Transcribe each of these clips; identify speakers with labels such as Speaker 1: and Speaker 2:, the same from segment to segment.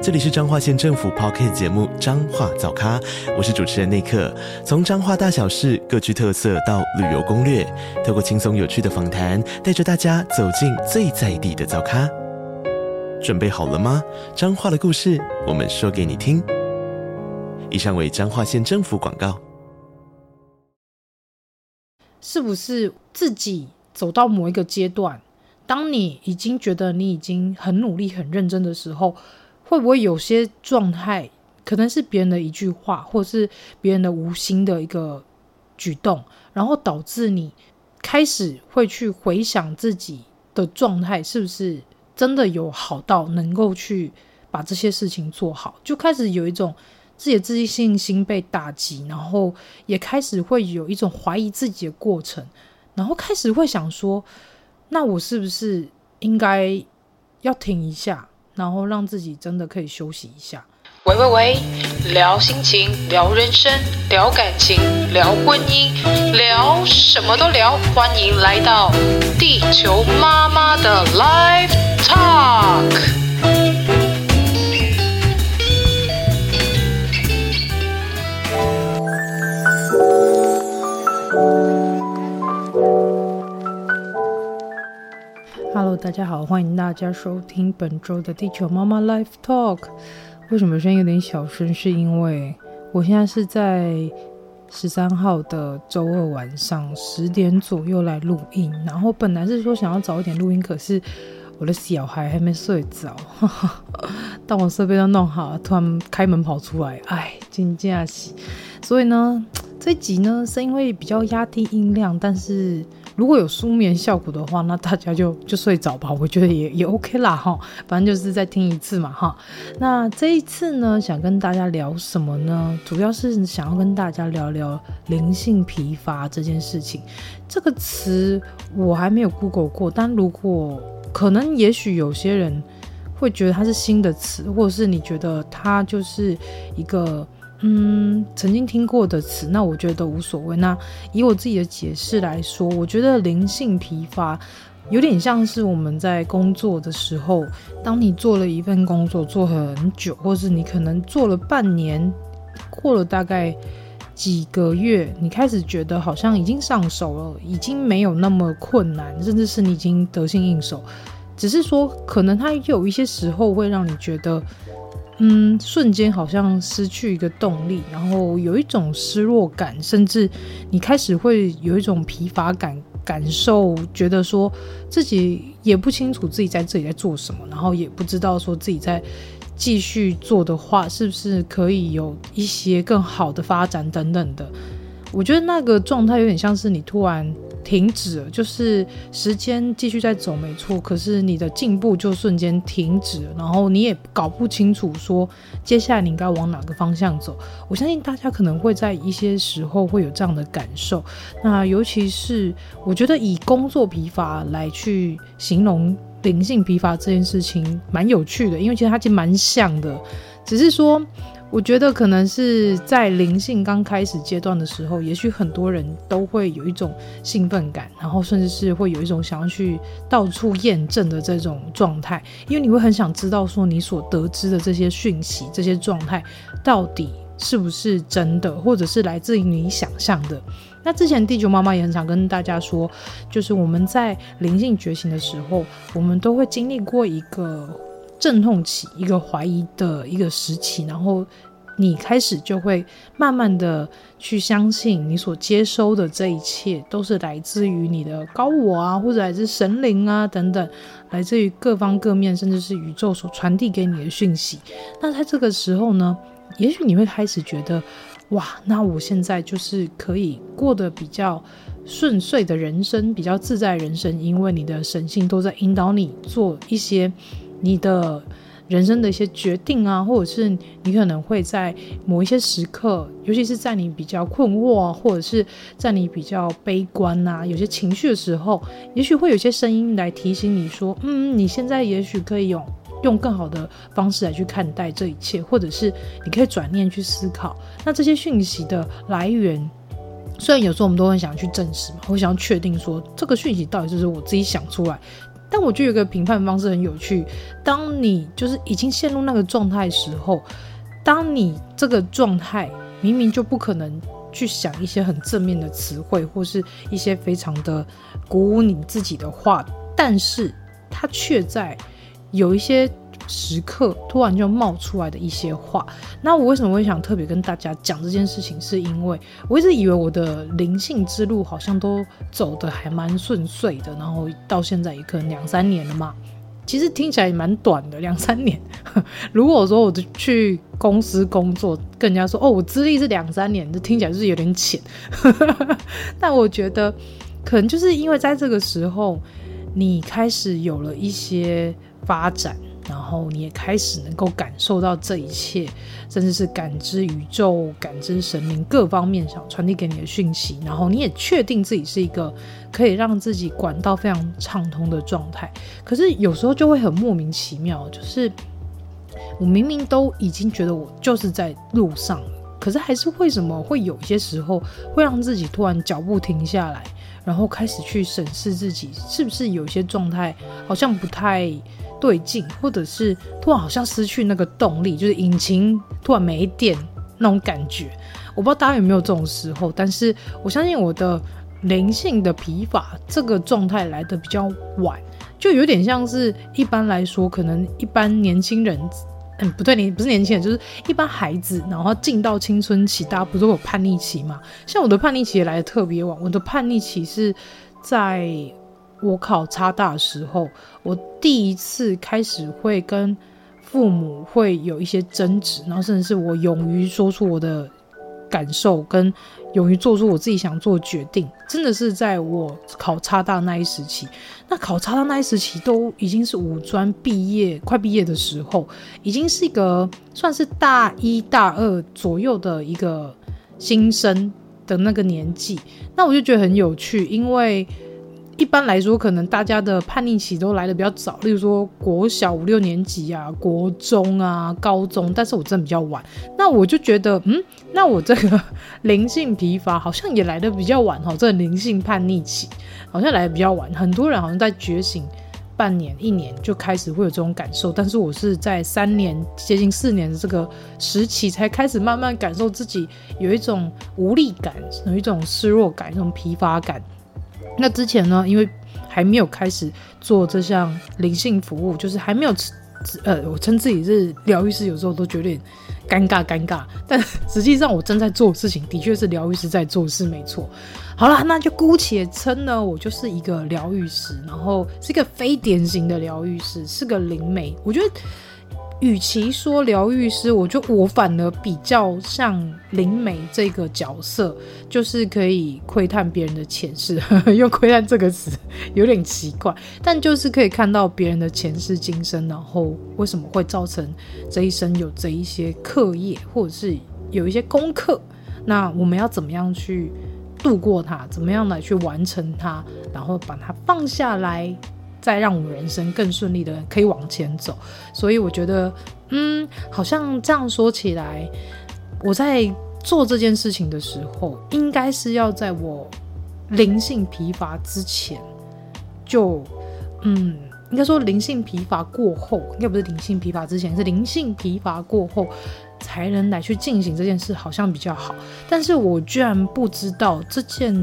Speaker 1: 这里是彰化县政府 Podcast 节目《彰化早咖》，我是主持人内克。从彰化大小事各具特色到旅游攻略，透过轻松有趣的访谈，带着大家走进最在地的早咖。准备好了吗？彰化的故事，我们说给你听。以上为彰化县政府广告。
Speaker 2: 是不是自己走到某一个阶段，当你已经觉得你已经很努力、很认真的时候，会不会有些状态，可能是别人的一句话，或者是别人的无心的一个举动，然后导致你开始会去回想自己的状态，是不是真的有好到能够去把这些事情做好？就开始有一种自己的自信心被打击，然后也开始会有一种怀疑自己的过程，然后开始会想说，那我是不是应该要停一下？然后让自己真的可以休息一下。
Speaker 3: 喂喂喂，聊心情，聊人生，聊感情，聊婚姻，聊什么都聊。欢迎来到地球妈妈的 Live Talk。
Speaker 2: 大家好，欢迎大家收听本周的地球妈妈 Live Talk。为什么声音有点小声？是因为我现在是在十三号的周二晚上十点左右来录音，然后本来是说想要早一点录音，可是我的小孩还没睡着，当我设备都弄好，突然开门跑出来，哎，真驾驶。所以呢，这集呢声音会比较压低音量，但是。如果有舒眠效果的话，那大家就就睡着吧，我觉得也也 OK 啦哈，反正就是再听一次嘛哈。那这一次呢，想跟大家聊什么呢？主要是想要跟大家聊聊灵性疲乏这件事情。这个词我还没有 Google 过，但如果可能，也许有些人会觉得它是新的词，或者是你觉得它就是一个。嗯，曾经听过的词，那我觉得都无所谓。那以我自己的解释来说，我觉得灵性疲乏有点像是我们在工作的时候，当你做了一份工作做很久，或是你可能做了半年，过了大概几个月，你开始觉得好像已经上手了，已经没有那么困难，甚至是你已经得心应手，只是说可能它有一些时候会让你觉得。嗯，瞬间好像失去一个动力，然后有一种失落感，甚至你开始会有一种疲乏感，感受觉得说自己也不清楚自己在这里在做什么，然后也不知道说自己在继续做的话是不是可以有一些更好的发展等等的。我觉得那个状态有点像是你突然。停止了，就是时间继续在走，没错。可是你的进步就瞬间停止了，然后你也搞不清楚说接下来你应该往哪个方向走。我相信大家可能会在一些时候会有这样的感受。那尤其是我觉得以工作疲乏来去形容灵性疲乏这件事情，蛮有趣的，因为其实它其实蛮像的，只是说。我觉得可能是在灵性刚开始阶段的时候，也许很多人都会有一种兴奋感，然后甚至是会有一种想要去到处验证的这种状态，因为你会很想知道说你所得知的这些讯息、这些状态到底是不是真的，或者是来自于你想象的。那之前地球妈妈也很想跟大家说，就是我们在灵性觉醒的时候，我们都会经历过一个。阵痛期，一个怀疑的一个时期，然后你开始就会慢慢的去相信，你所接收的这一切都是来自于你的高我啊，或者来自神灵啊等等，来自于各方各面，甚至是宇宙所传递给你的讯息。那在这个时候呢，也许你会开始觉得，哇，那我现在就是可以过得比较顺遂的人生，比较自在人生，因为你的神性都在引导你做一些。你的人生的一些决定啊，或者是你可能会在某一些时刻，尤其是在你比较困惑啊，或者是在你比较悲观啊，有些情绪的时候，也许会有些声音来提醒你说，嗯，你现在也许可以用用更好的方式来去看待这一切，或者是你可以转念去思考。那这些讯息的来源，虽然有时候我们都很想去证实嘛，我想要确定说这个讯息到底是不是我自己想出来。但我觉得有个评判方式很有趣。当你就是已经陷入那个状态时候，当你这个状态明明就不可能去想一些很正面的词汇，或是一些非常的鼓舞你自己的话，但是它却在有一些。时刻突然就冒出来的一些话，那我为什么会想特别跟大家讲这件事情？是因为我一直以为我的灵性之路好像都走得还蛮顺遂的，然后到现在也可能两三年了嘛。其实听起来也蛮短的，两三年。如果说我去公司工作，跟人家说哦，我资历是两三年，这听起来就是有点浅。但我觉得可能就是因为在这个时候，你开始有了一些发展。然后你也开始能够感受到这一切，甚至是感知宇宙、感知神明各方面想传递给你的讯息。然后你也确定自己是一个可以让自己管道非常畅通的状态。可是有时候就会很莫名其妙，就是我明明都已经觉得我就是在路上，可是还是为什么会有些时候会让自己突然脚步停下来，然后开始去审视自己是不是有些状态好像不太。对劲，或者是突然好像失去那个动力，就是引擎突然没电那种感觉。我不知道大家有没有这种时候，但是我相信我的灵性的疲乏这个状态来得比较晚，就有点像是一般来说，可能一般年轻人，嗯，不对，你不是年轻人，就是一般孩子，然后进到青春期，大家不都有叛逆期嘛？像我的叛逆期也来得特别晚，我的叛逆期是在。我考差大的时候，我第一次开始会跟父母会有一些争执，然后甚至是我勇于说出我的感受，跟勇于做出我自己想做决定，真的是在我考差大那一时期。那考差大那一时期都已经是五专毕业，快毕业的时候，已经是一个算是大一大二左右的一个新生的那个年纪。那我就觉得很有趣，因为。一般来说，可能大家的叛逆期都来的比较早，例如说国小五六年级啊、国中啊、高中，但是我真的比较晚。那我就觉得，嗯，那我这个灵性疲乏好像也来的比较晚哈，这灵性叛逆期好像来的比较晚。很多人好像在觉醒半年、一年就开始会有这种感受，但是我是在三年接近四年的这个时期才开始慢慢感受自己有一种无力感、有一种失落感、一种疲乏感。那之前呢，因为还没有开始做这项灵性服务，就是还没有，呃，我称自己是疗愈师，有时候都觉得尴尬尴尬。但实际上，我正在做事情的确是疗愈师在做事，没错。好啦，那就姑且称呢，我就是一个疗愈师，然后是一个非典型的疗愈师，是个灵媒。我觉得。与其说疗愈师，我就我反而比较像灵媒这个角色，就是可以窥探别人的前世。用“窥探”这个词有点奇怪，但就是可以看到别人的前世今生，然后为什么会造成这一生有这一些课业，或者是有一些功课。那我们要怎么样去度过它？怎么样来去完成它？然后把它放下来。再让我们人生更顺利的可以往前走，所以我觉得，嗯，好像这样说起来，我在做这件事情的时候，应该是要在我灵性疲乏之前，就，嗯，应该说灵性疲乏过后，应该不是灵性疲乏之前，是灵性疲乏过后才能来去进行这件事，好像比较好。但是我居然不知道这件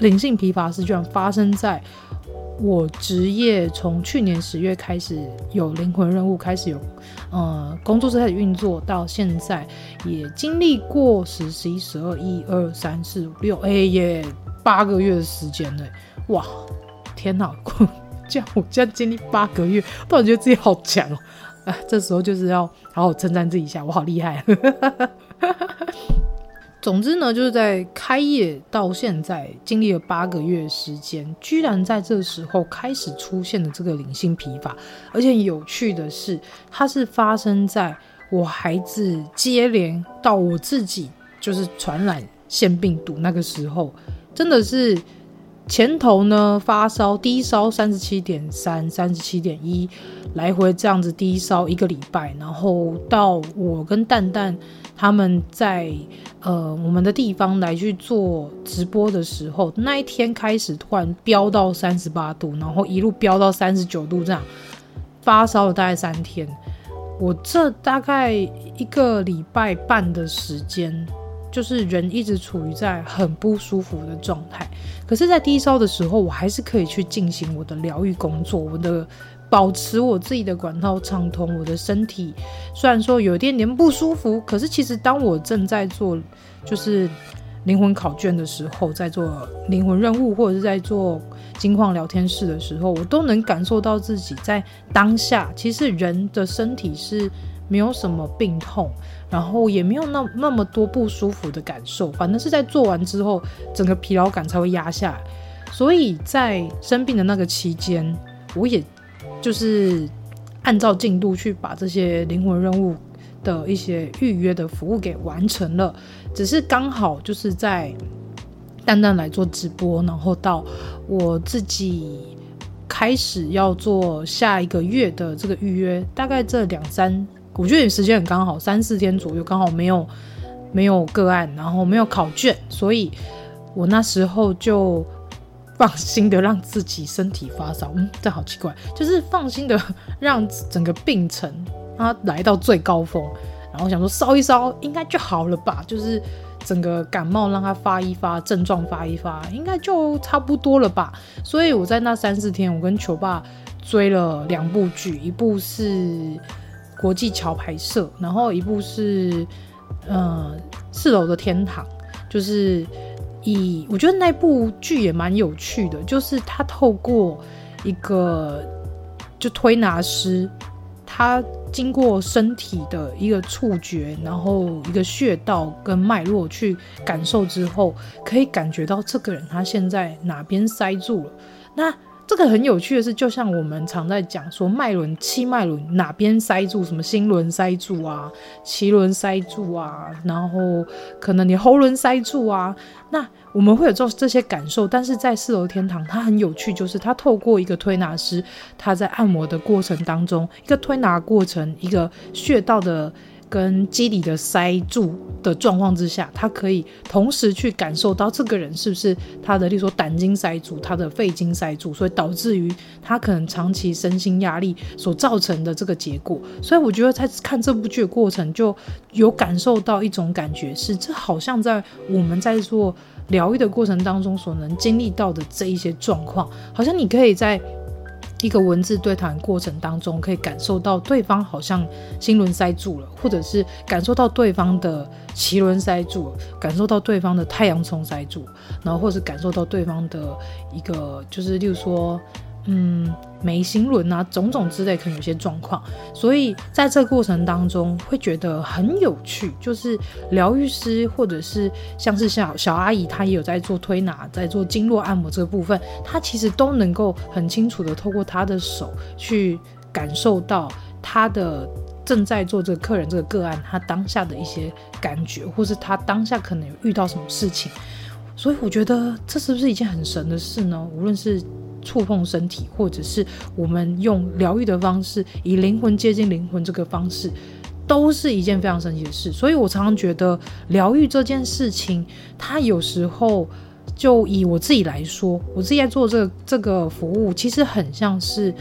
Speaker 2: 灵性疲乏事居然发生在。我职业从去年十月开始有灵魂任务，开始有呃工作室开始运作，到现在也经历过十、十一、十二、一二三四五六，哎耶，八个月的时间呢！哇，天哪，这样我这样经历八个月，突然觉得自己好强哦！啊，这时候就是要好好称赞自己一下，我好厉害。总之呢，就是在开业到现在，经历了八个月时间，居然在这时候开始出现了这个灵性疲乏。而且有趣的是，它是发生在我孩子接连到我自己就是传染腺病毒那个时候，真的是前头呢发烧低烧三十七点三、三十七点一，来回这样子低烧一个礼拜，然后到我跟蛋蛋。他们在呃我们的地方来去做直播的时候，那一天开始突然飙到三十八度，然后一路飙到三十九度，这样发烧了大概三天。我这大概一个礼拜半的时间，就是人一直处于在很不舒服的状态。可是，在低烧的时候，我还是可以去进行我的疗愈工作，我的。保持我自己的管道畅通，我的身体虽然说有一点点不舒服，可是其实当我正在做就是灵魂考卷的时候，在做灵魂任务或者是在做金矿聊天室的时候，我都能感受到自己在当下，其实人的身体是没有什么病痛，然后也没有那那么多不舒服的感受，反正是在做完之后，整个疲劳感才会压下来。所以在生病的那个期间，我也。就是按照进度去把这些灵魂任务的一些预约的服务给完成了，只是刚好就是在蛋蛋来做直播，然后到我自己开始要做下一个月的这个预约，大概这两三，我觉得时间很刚好，三四天左右，刚好没有没有个案，然后没有考卷，所以我那时候就。放心的让自己身体发烧，嗯，这好奇怪，就是放心的 让整个病程它来到最高峰，然后想说烧一烧应该就好了吧，就是整个感冒让它发一发，症状发一发，应该就差不多了吧。所以我在那三四天，我跟球爸追了两部剧，一部是国际桥牌社，然后一部是呃四楼的天堂，就是。以我觉得那部剧也蛮有趣的，就是他透过一个就推拿师，他经过身体的一个触觉，然后一个穴道跟脉络去感受之后，可以感觉到这个人他现在哪边塞住了。那这个很有趣的是，就像我们常在讲说脉轮、七脉轮哪边塞住，什么心轮塞住啊，脐轮塞住啊，然后可能你喉轮塞住啊，那我们会有这这些感受。但是在四楼天堂，它很有趣，就是它透过一个推拿师，他在按摩的过程当中，一个推拿过程，一个穴道的。跟肌理的塞住的状况之下，他可以同时去感受到这个人是不是他的，例如说胆经塞住，他的肺经塞住，所以导致于他可能长期身心压力所造成的这个结果。所以我觉得在看这部剧的过程，就有感受到一种感觉是，这好像在我们在做疗愈的过程当中所能经历到的这一些状况，好像你可以在。一个文字对谈过程当中，可以感受到对方好像心轮塞住了，或者是感受到对方的脐轮塞住，感受到对方的太阳冲塞住，然后或者感受到对方的一个，就是例如说。嗯，眉心轮啊，种种之类，可能有些状况，所以在这个过程当中会觉得很有趣。就是疗愈师或者是像是小小阿姨，她也有在做推拿，在做经络按摩这个部分，她其实都能够很清楚的透过她的手去感受到她的正在做这个客人这个个案，他当下的一些感觉，或是他当下可能有遇到什么事情。所以我觉得这是不是一件很神的事呢？无论是触碰身体，或者是我们用疗愈的方式，以灵魂接近灵魂这个方式，都是一件非常神奇的事。所以我常常觉得，疗愈这件事情，它有时候就以我自己来说，我自己在做这个、这个服务，其实很像是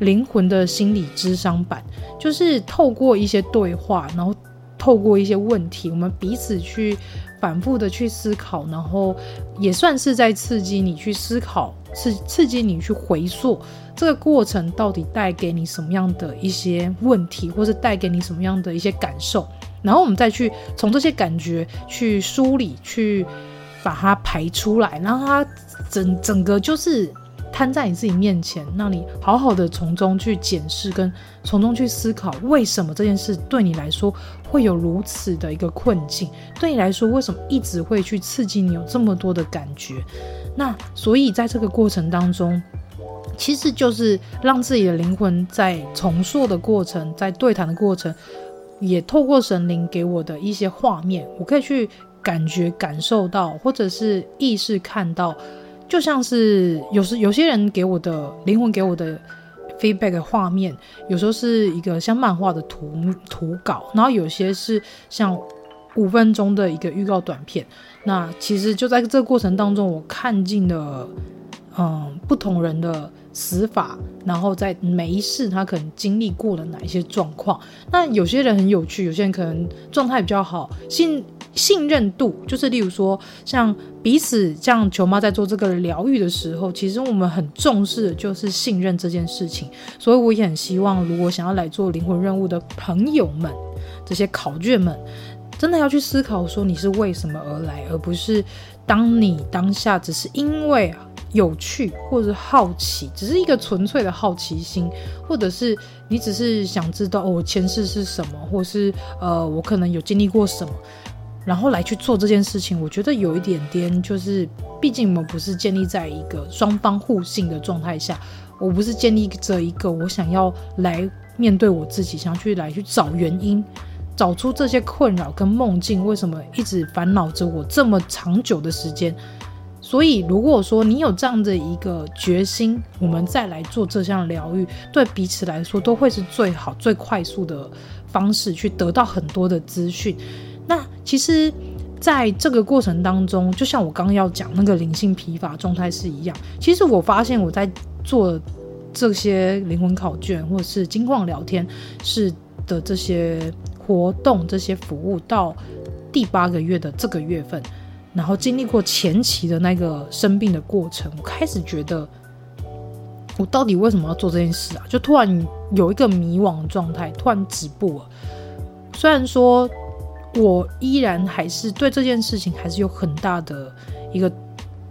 Speaker 2: 灵魂的心理咨商版，就是透过一些对话，然后透过一些问题，我们彼此去。反复的去思考，然后也算是在刺激你去思考，刺刺激你去回溯这个过程到底带给你什么样的一些问题，或是带给你什么样的一些感受，然后我们再去从这些感觉去梳理，去把它排出来，然后它整整个就是摊在你自己面前，让你好好的从中去检视，跟从中去思考，为什么这件事对你来说会有如此的一个困境？对你来说，为什么一直会去刺激你有这么多的感觉？那所以在这个过程当中，其实就是让自己的灵魂在重塑的过程，在对谈的过程，也透过神灵给我的一些画面，我可以去感觉、感受到，或者是意识看到。就像是有时有些人给我的灵魂给我的 feedback 画面，有时候是一个像漫画的图图稿，然后有些是像五分钟的一个预告短片。那其实就在这个过程当中，我看尽了嗯不同人的死法，然后在每一世他可能经历过了哪一些状况。那有些人很有趣，有些人可能状态比较好，信。信任度就是，例如说，像彼此像球妈在做这个疗愈的时候，其实我们很重视的就是信任这件事情。所以我也很希望，如果想要来做灵魂任务的朋友们，这些考卷们，真的要去思考说你是为什么而来，而不是当你当下只是因为有趣或者好奇，只是一个纯粹的好奇心，或者是你只是想知道哦，我前世是什么，或是呃，我可能有经历过什么。然后来去做这件事情，我觉得有一点点，就是毕竟我们不是建立在一个双方互信的状态下，我不是建立着一个我想要来面对我自己，想要去来去找原因，找出这些困扰跟梦境为什么一直烦恼着我这么长久的时间。所以如果说你有这样的一个决心，我们再来做这项疗愈，对彼此来说都会是最好、最快速的方式，去得到很多的资讯。那其实，在这个过程当中，就像我刚要讲那个灵性疲乏状态是一样。其实我发现我在做这些灵魂考卷或是金矿聊天室的这些活动、这些服务，到第八个月的这个月份，然后经历过前期的那个生病的过程，我开始觉得，我到底为什么要做这件事啊？就突然有一个迷惘的状态，突然止步了。虽然说。我依然还是对这件事情还是有很大的一个，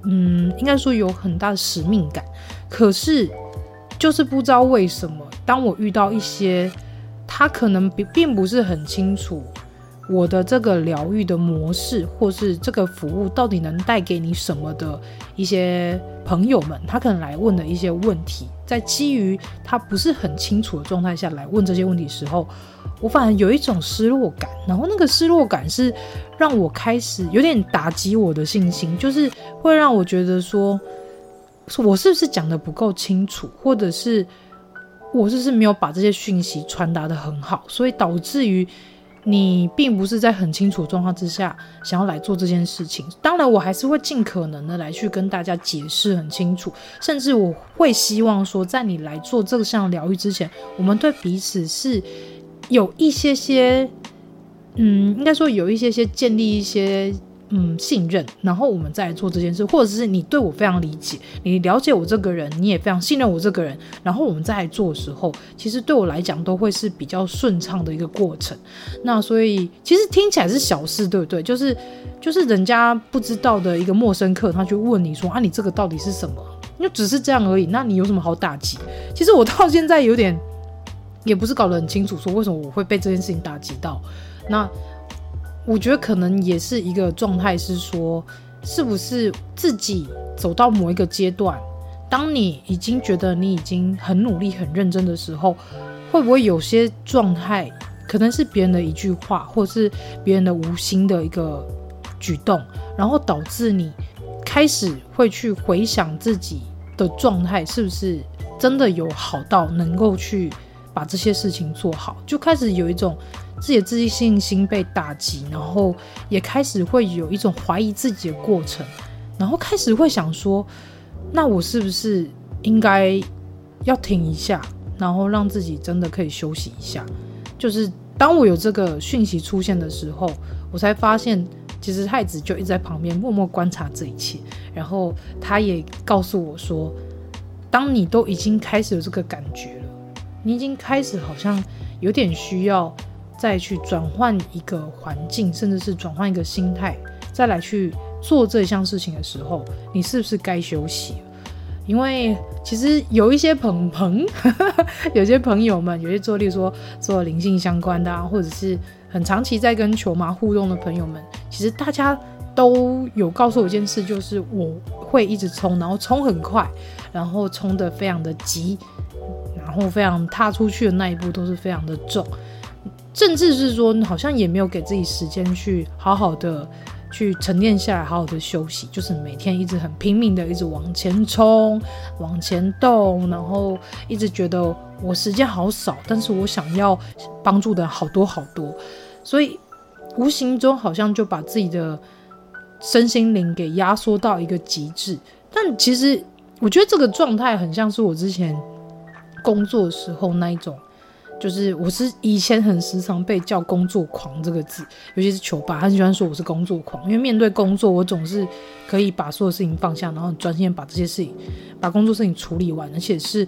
Speaker 2: 嗯，应该说有很大的使命感。可是，就是不知道为什么，当我遇到一些他可能并并不是很清楚我的这个疗愈的模式，或是这个服务到底能带给你什么的一些朋友们，他可能来问的一些问题，在基于他不是很清楚的状态下来问这些问题的时候。我反而有一种失落感，然后那个失落感是让我开始有点打击我的信心，就是会让我觉得说，我是不是讲得不够清楚，或者是我是不是没有把这些讯息传达得很好，所以导致于你并不是在很清楚状况之下想要来做这件事情。当然，我还是会尽可能的来去跟大家解释很清楚，甚至我会希望说，在你来做这项疗愈之前，我们对彼此是。有一些些，嗯，应该说有一些些建立一些嗯信任，然后我们再来做这件事，或者是你对我非常理解，你了解我这个人，你也非常信任我这个人，然后我们再来做的时候，其实对我来讲都会是比较顺畅的一个过程。那所以其实听起来是小事，对不对？就是就是人家不知道的一个陌生客，他去问你说啊，你这个到底是什么？就只是这样而已，那你有什么好打击？其实我到现在有点。也不是搞得很清楚，说为什么我会被这件事情打击到。那我觉得可能也是一个状态，是说是不是自己走到某一个阶段，当你已经觉得你已经很努力、很认真的时候，会不会有些状态可能是别人的一句话，或是别人的无心的一个举动，然后导致你开始会去回想自己的状态，是不是真的有好到能够去。把这些事情做好，就开始有一种自己的自信心被打击，然后也开始会有一种怀疑自己的过程，然后开始会想说，那我是不是应该要停一下，然后让自己真的可以休息一下？就是当我有这个讯息出现的时候，我才发现，其实太子就一直在旁边默默观察这一切，然后他也告诉我说，当你都已经开始有这个感觉了。你已经开始好像有点需要再去转换一个环境，甚至是转换一个心态，再来去做这项事情的时候，你是不是该休息？因为其实有一些朋朋，有些朋友们，有些做，例如说做灵性相关的啊，或者是很长期在跟球妈互动的朋友们，其实大家都有告诉我一件事，就是我会一直冲，然后冲很快，然后冲得非常的急，然后非常踏出去的那一步都是非常的重，甚至是说好像也没有给自己时间去好好的。去沉淀下来，好好的休息，就是每天一直很拼命的一直往前冲、往前动，然后一直觉得我时间好少，但是我想要帮助的好多好多，所以无形中好像就把自己的身心灵给压缩到一个极致。但其实我觉得这个状态很像是我之前工作时候那一种。就是我是以前很时常被叫工作狂这个字，尤其是球爸，他很喜欢说我是工作狂，因为面对工作，我总是可以把所有事情放下，然后专心把这些事情、把工作事情处理完，而且是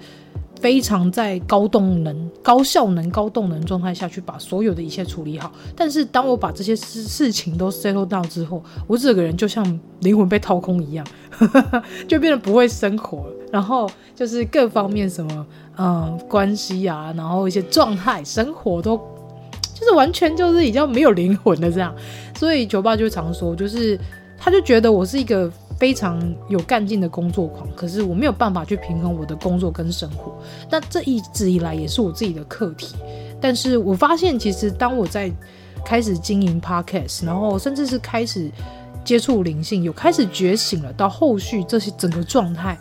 Speaker 2: 非常在高动能、高效能、高动能状态下去把所有的一切处理好。但是当我把这些事事情都 settle 到之后，我这个人就像灵魂被掏空一样，就变得不会生活，然后就是各方面什么。嗯，关系啊，然后一些状态、生活都 就是完全就是已经没有灵魂的这样，所以球爸就常说，就是他就觉得我是一个非常有干劲的工作狂，可是我没有办法去平衡我的工作跟生活。那这一直以来也是我自己的课题。但是我发现，其实当我在开始经营 Podcast，然后甚至是开始接触灵性，有开始觉醒了，到后续这些整个状态。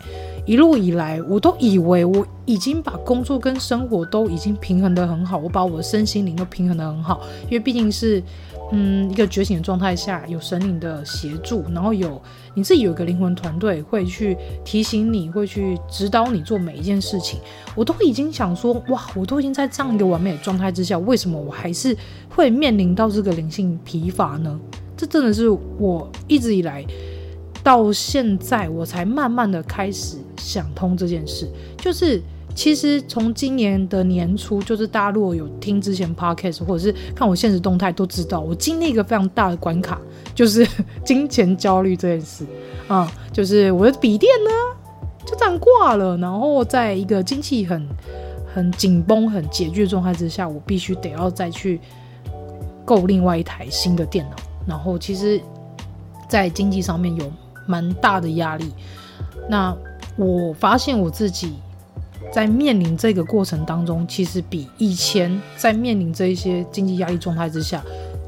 Speaker 2: 一路以来，我都以为我已经把工作跟生活都已经平衡得很好，我把我的身心灵都平衡得很好。因为毕竟是，嗯，一个觉醒的状态下，有神灵的协助，然后有你自己有一个灵魂团队会去提醒你，会去指导你做每一件事情。我都已经想说，哇，我都已经在这样一个完美的状态之下，为什么我还是会面临到这个灵性疲乏呢？这真的是我一直以来。到现在我才慢慢的开始想通这件事，就是其实从今年的年初，就是大家如果有听之前 podcast 或者是看我现实动态都知道，我经历一个非常大的关卡，就是 金钱焦虑这件事啊、就是我的笔电呢就这样挂了，然后在一个经济很很紧绷、很拮据的状态之下，我必须得要再去购另外一台新的电脑，然后其实，在经济上面有。蛮大的压力，那我发现我自己在面临这个过程当中，其实比以前在面临这一些经济压力状态之下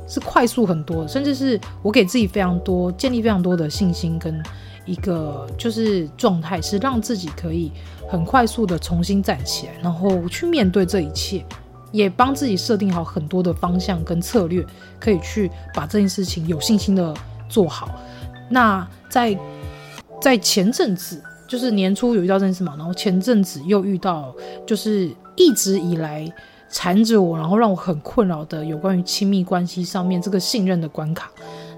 Speaker 2: 是快速很多，甚至是我给自己非常多建立非常多的信心跟一个就是状态，是让自己可以很快速的重新站起来，然后去面对这一切，也帮自己设定好很多的方向跟策略，可以去把这件事情有信心的做好。那在在前阵子，就是年初有遇到这件事嘛，然后前阵子又遇到，就是一直以来缠着我，然后让我很困扰的有关于亲密关系上面这个信任的关卡。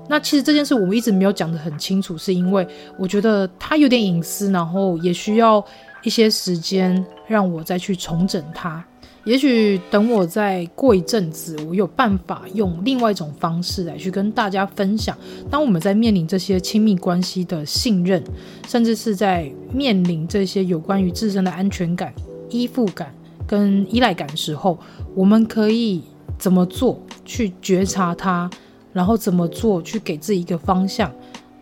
Speaker 2: 那其实这件事我们一直没有讲得很清楚，是因为我觉得它有点隐私，然后也需要一些时间让我再去重整它。也许等我再过一阵子，我有办法用另外一种方式来去跟大家分享。当我们在面临这些亲密关系的信任，甚至是在面临这些有关于自身的安全感、依附感跟依赖感的时候，我们可以怎么做去觉察它，然后怎么做去给自己一个方向，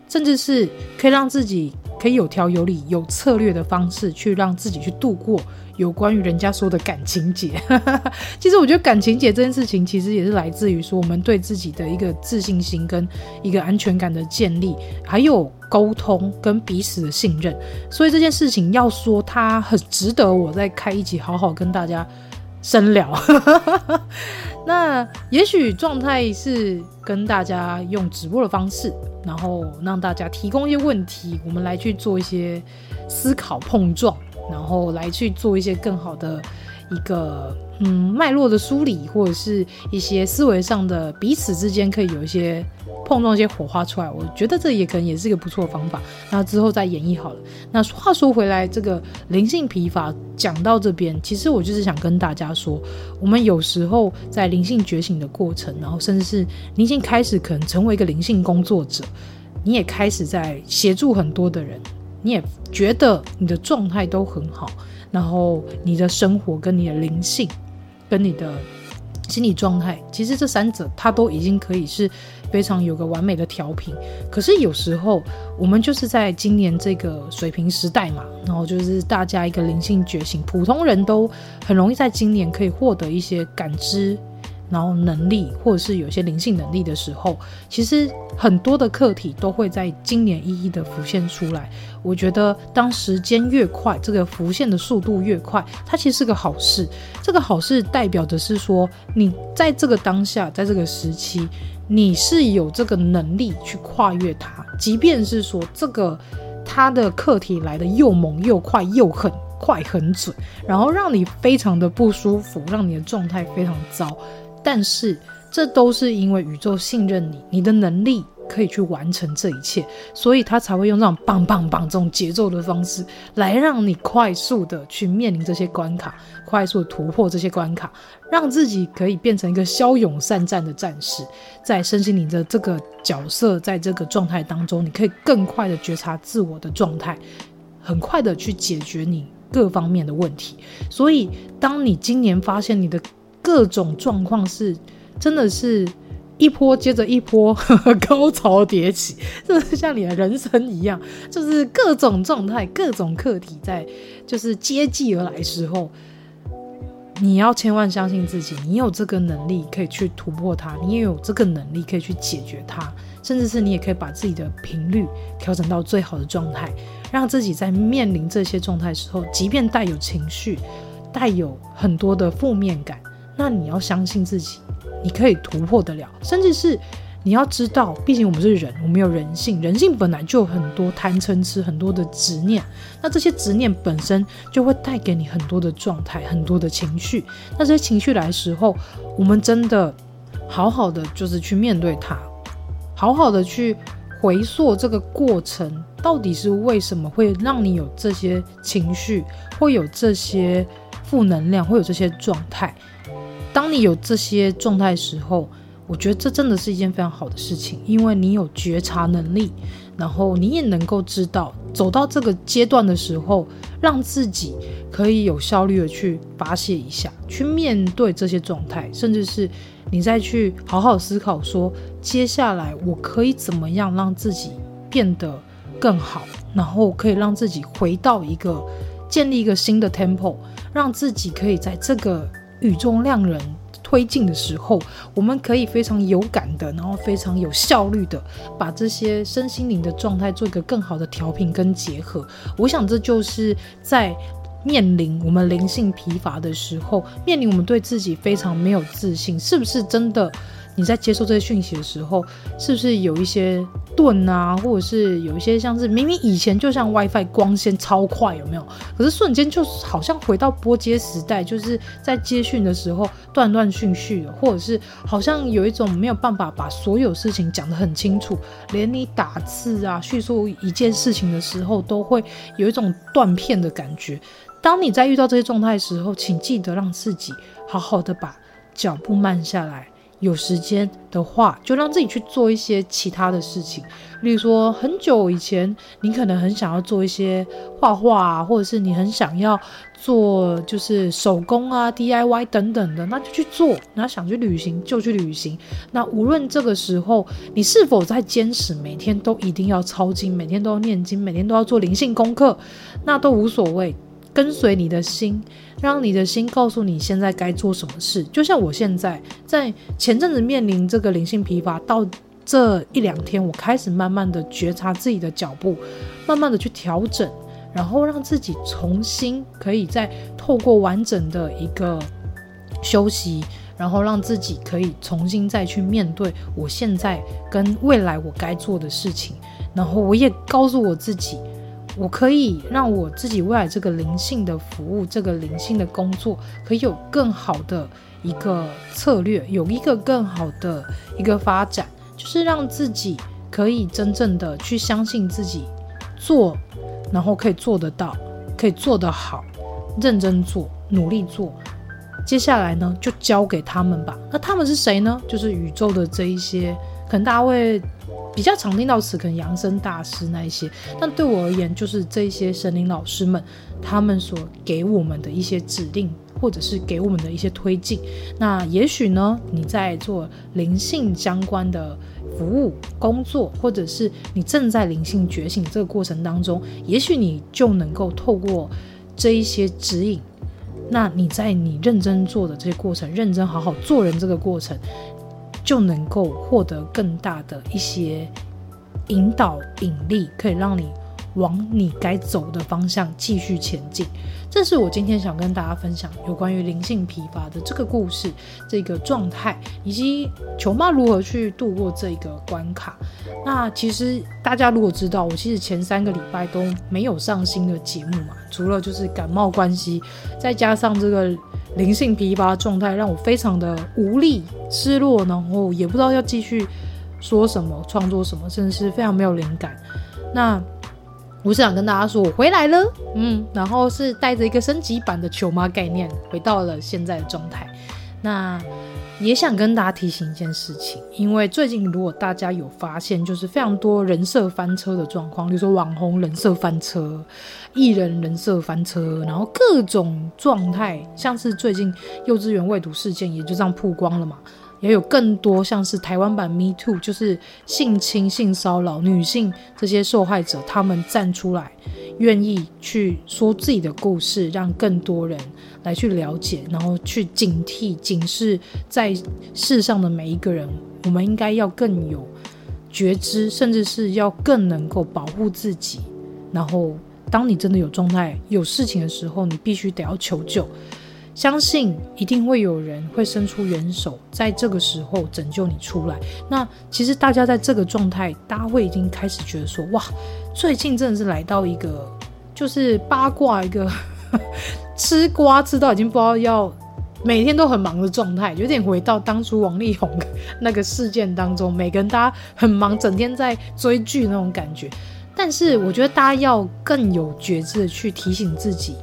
Speaker 2: 甚至是可以让自己可以有条有理、有策略的方式去让自己去度过。有关于人家说的感情节，其实我觉得感情节这件事情，其实也是来自于说我们对自己的一个自信心跟一个安全感的建立，还有沟通跟彼此的信任。所以这件事情要说它很值得我再开一集好好跟大家深聊。那也许状态是跟大家用直播的方式，然后让大家提供一些问题，我们来去做一些思考碰撞。然后来去做一些更好的一个嗯脉络的梳理，或者是一些思维上的彼此之间可以有一些碰撞、一些火花出来。我觉得这也可能也是一个不错的方法。那之后再演绎好了。那话说回来，这个灵性疲乏讲到这边，其实我就是想跟大家说，我们有时候在灵性觉醒的过程，然后甚至是灵性开始可能成为一个灵性工作者，你也开始在协助很多的人。你也觉得你的状态都很好，然后你的生活跟你的灵性，跟你的心理状态，其实这三者它都已经可以是非常有个完美的调频。可是有时候我们就是在今年这个水平时代嘛，然后就是大家一个灵性觉醒，普通人都很容易在今年可以获得一些感知。然后能力，或者是有些灵性能力的时候，其实很多的课题都会在今年一一的浮现出来。我觉得，当时间越快，这个浮现的速度越快，它其实是个好事。这个好事代表的是说，你在这个当下，在这个时期，你是有这个能力去跨越它，即便是说这个它的课题来的又猛又快又很快很准，然后让你非常的不舒服，让你的状态非常糟。但是，这都是因为宇宙信任你，你的能力可以去完成这一切，所以他才会用这种棒棒棒这种节奏的方式来让你快速的去面临这些关卡，快速突破这些关卡，让自己可以变成一个骁勇善战的战士。在身心灵的这个角色，在这个状态当中，你可以更快的觉察自我的状态，很快的去解决你各方面的问题。所以，当你今年发现你的各种状况是，真的是一波接着一波呵 呵高潮迭起，就是像你的人生一样，就是各种状态、各种课题在就是接济而来时候，你要千万相信自己，你有这个能力可以去突破它，你也有这个能力可以去解决它，甚至是你也可以把自己的频率调整到最好的状态，让自己在面临这些状态时候，即便带有情绪，带有很多的负面感。那你要相信自己，你可以突破得了，甚至是你要知道，毕竟我们是人，我们有人性，人性本来就有很多贪嗔痴，很多的执念。那这些执念本身就会带给你很多的状态，很多的情绪。那这些情绪来时候，我们真的好好的就是去面对它，好好的去回溯这个过程，到底是为什么会让你有这些情绪，会有这些负能量，会有这些状态。当你有这些状态时候，我觉得这真的是一件非常好的事情，因为你有觉察能力，然后你也能够知道走到这个阶段的时候，让自己可以有效率的去发泄一下，去面对这些状态，甚至是你再去好好思考说，接下来我可以怎么样让自己变得更好，然后可以让自己回到一个建立一个新的 tempo，让自己可以在这个。宇宙量人推进的时候，我们可以非常有感的，然后非常有效率的，把这些身心灵的状态做一个更好的调频跟结合。我想这就是在面临我们灵性疲乏的时候，面临我们对自己非常没有自信，是不是真的？你在接受这些讯息的时候，是不是有一些顿啊，或者是有一些像是明明以前就像 WiFi 光纤超快，有没有？可是瞬间就好像回到拨接时代，就是在接讯的时候断断续续的，或者是好像有一种没有办法把所有事情讲得很清楚，连你打字啊叙述一件事情的时候都会有一种断片的感觉。当你在遇到这些状态的时候，请记得让自己好好的把脚步慢下来。有时间的话，就让自己去做一些其他的事情，例如说，很久以前你可能很想要做一些画画啊，或者是你很想要做就是手工啊、DIY 等等的，那就去做。那想去旅行就去旅行。那无论这个时候你是否在坚持每天都一定要抄经，每天都要念经，每天都要做灵性功课，那都无所谓。跟随你的心，让你的心告诉你现在该做什么事。就像我现在在前阵子面临这个灵性疲乏，到这一两天，我开始慢慢的觉察自己的脚步，慢慢的去调整，然后让自己重新可以再透过完整的一个休息，然后让自己可以重新再去面对我现在跟未来我该做的事情。然后我也告诉我自己。我可以让我自己未来这个灵性的服务，这个灵性的工作，可以有更好的一个策略，有一个更好的一个发展，就是让自己可以真正的去相信自己做，然后可以做得到，可以做得好，认真做，努力做。接下来呢，就交给他们吧。那他们是谁呢？就是宇宙的这一些可能大家会比较常听到词，可能扬升大师那一些。但对我而言，就是这些神灵老师们，他们所给我们的一些指令，或者是给我们的一些推进。那也许呢，你在做灵性相关的服务工作，或者是你正在灵性觉醒这个过程当中，也许你就能够透过这一些指引。那你在你认真做的这些过程，认真好好做人这个过程，就能够获得更大的一些引导引力，可以让你往你该走的方向继续前进。这是我今天想跟大家分享有关于灵性疲乏的这个故事、这个状态，以及球妈如何去度过这个关卡。那其实大家如果知道，我其实前三个礼拜都没有上新的节目嘛，除了就是感冒关系，再加上这个灵性疲乏状态，让我非常的无力、失落，然后也不知道要继续说什么、创作什么，甚至是非常没有灵感。那我是想跟大家说，我回来了，嗯，然后是带着一个升级版的球妈概念，回到了现在的状态。那也想跟大家提醒一件事情，因为最近如果大家有发现，就是非常多人设翻车的状况，比如说网红人设翻车、艺人人设翻车，然后各种状态，像是最近幼稚园未读事件也就这样曝光了嘛。也有更多像是台湾版 Me Too，就是性侵、性骚扰女性这些受害者，他们站出来，愿意去说自己的故事，让更多人来去了解，然后去警惕、警示在世上的每一个人，我们应该要更有觉知，甚至是要更能够保护自己。然后，当你真的有状态、有事情的时候，你必须得要求救。相信一定会有人会伸出援手，在这个时候拯救你出来。那其实大家在这个状态，大家会已经开始觉得说，哇，最近真的是来到一个就是八卦一个 吃瓜吃到已经不知道要每天都很忙的状态，有点回到当初王力宏那个事件当中，每个人大家很忙，整天在追剧那种感觉。但是我觉得大家要更有觉知的去提醒自己。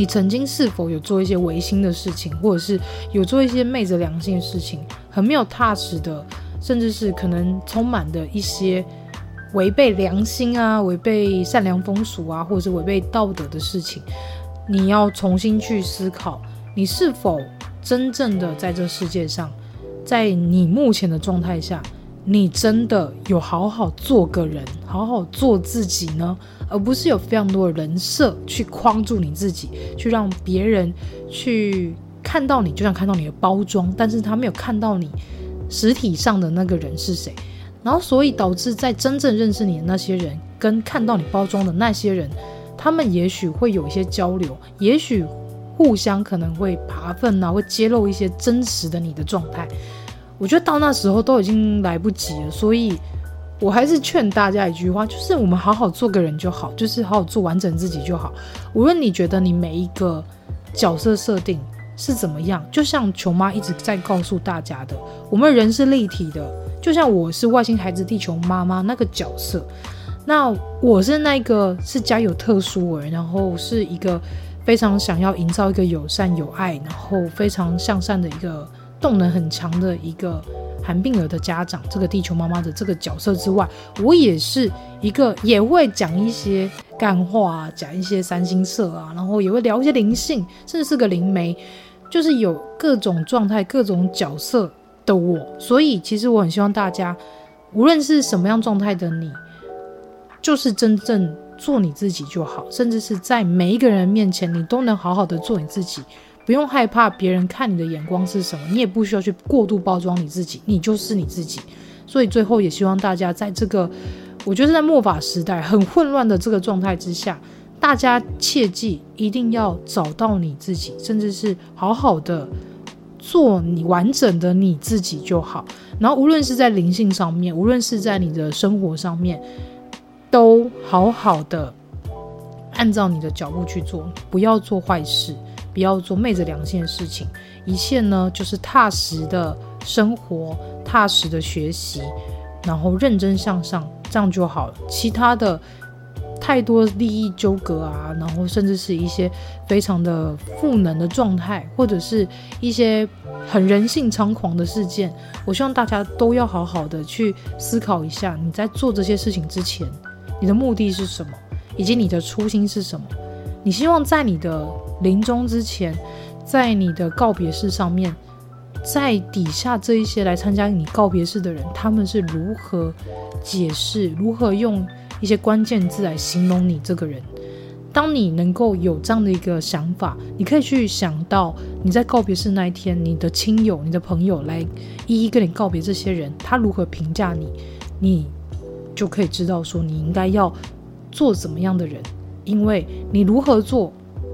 Speaker 2: 你曾经是否有做一些违心的事情，或者是有做一些昧着良心的事情，很没有踏实的，甚至是可能充满的一些违背良心啊、违背善良风俗啊，或者是违背道德的事情？你要重新去思考，你是否真正的在这世界上，在你目前的状态下，你真的有好好做个人，好好做自己呢？而不是有非常多的人设去框住你自己，去让别人去看到你，就像看到你的包装，但是他没有看到你实体上的那个人是谁。然后，所以导致在真正认识你的那些人，跟看到你包装的那些人，他们也许会有一些交流，也许互相可能会扒粪啊，会揭露一些真实的你的状态。我觉得到那时候都已经来不及了，所以。我还是劝大家一句话，就是我们好好做个人就好，就是好好做完整自己就好。无论你觉得你每一个角色设定是怎么样，就像球妈一直在告诉大家的，我们人是立体的。就像我是外星孩子地球妈妈那个角色，那我是那个是家有特殊儿，然后是一个非常想要营造一个友善有爱，然后非常向善的一个动能很强的一个。寒病儿的家长，这个地球妈妈的这个角色之外，我也是一个也会讲一些干话啊，讲一些三星色啊，然后也会聊一些灵性，甚至是个灵媒，就是有各种状态、各种角色的我。所以，其实我很希望大家，无论是什么样状态的你，就是真正做你自己就好，甚至是在每一个人面前，你都能好好的做你自己。不用害怕别人看你的眼光是什么，你也不需要去过度包装你自己，你就是你自己。所以最后也希望大家在这个，我觉得在末法时代很混乱的这个状态之下，大家切记一定要找到你自己，甚至是好好的做你完整的你自己就好。然后无论是在灵性上面，无论是在你的生活上面，都好好的按照你的脚步去做，不要做坏事。不要做昧着良心的事情，一切呢就是踏实的生活，踏实的学习，然后认真向上，这样就好了。其他的太多利益纠葛啊，然后甚至是一些非常的负能的状态，或者是一些很人性猖狂的事件。我希望大家都要好好的去思考一下，你在做这些事情之前，你的目的是什么，以及你的初心是什么。你希望在你的临终之前，在你的告别式上面，在底下这一些来参加你告别式的人，他们是如何解释，如何用一些关键字来形容你这个人？当你能够有这样的一个想法，你可以去想到你在告别式那一天，你的亲友、你的朋友来一一跟你告别，这些人他如何评价你，你就可以知道说你应该要做怎么样的人。因为你如何做，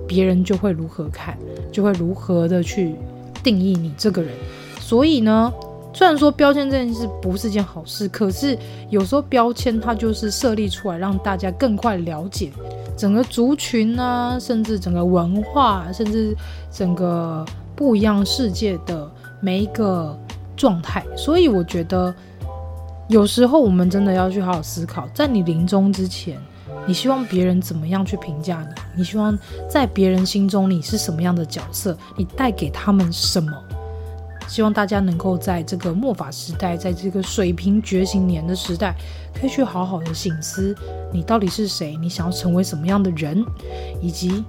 Speaker 2: 别人就会如何看，就会如何的去定义你这个人。所以呢，虽然说标签这件事不是件好事，可是有时候标签它就是设立出来，让大家更快了解整个族群啊，甚至整个文化，甚至整个不一样世界的每一个状态。所以我觉得，有时候我们真的要去好好思考，在你临终之前。你希望别人怎么样去评价你？你希望在别人心中你是什么样的角色？你带给他们什么？希望大家能够在这个末法时代，在这个水平觉醒年的时代，可以去好好的醒思，你到底是谁？你想要成为什么样的人？以及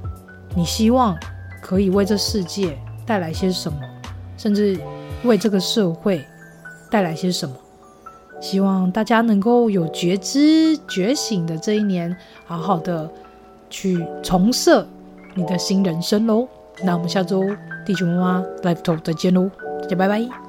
Speaker 2: 你希望可以为这世界带来些什么？甚至为这个社会带来些什么？希望大家能够有觉知、觉醒的这一年，好好的去重设你的新人生喽。那我们下周地球妈妈 Live Talk 再见喽，大家拜拜。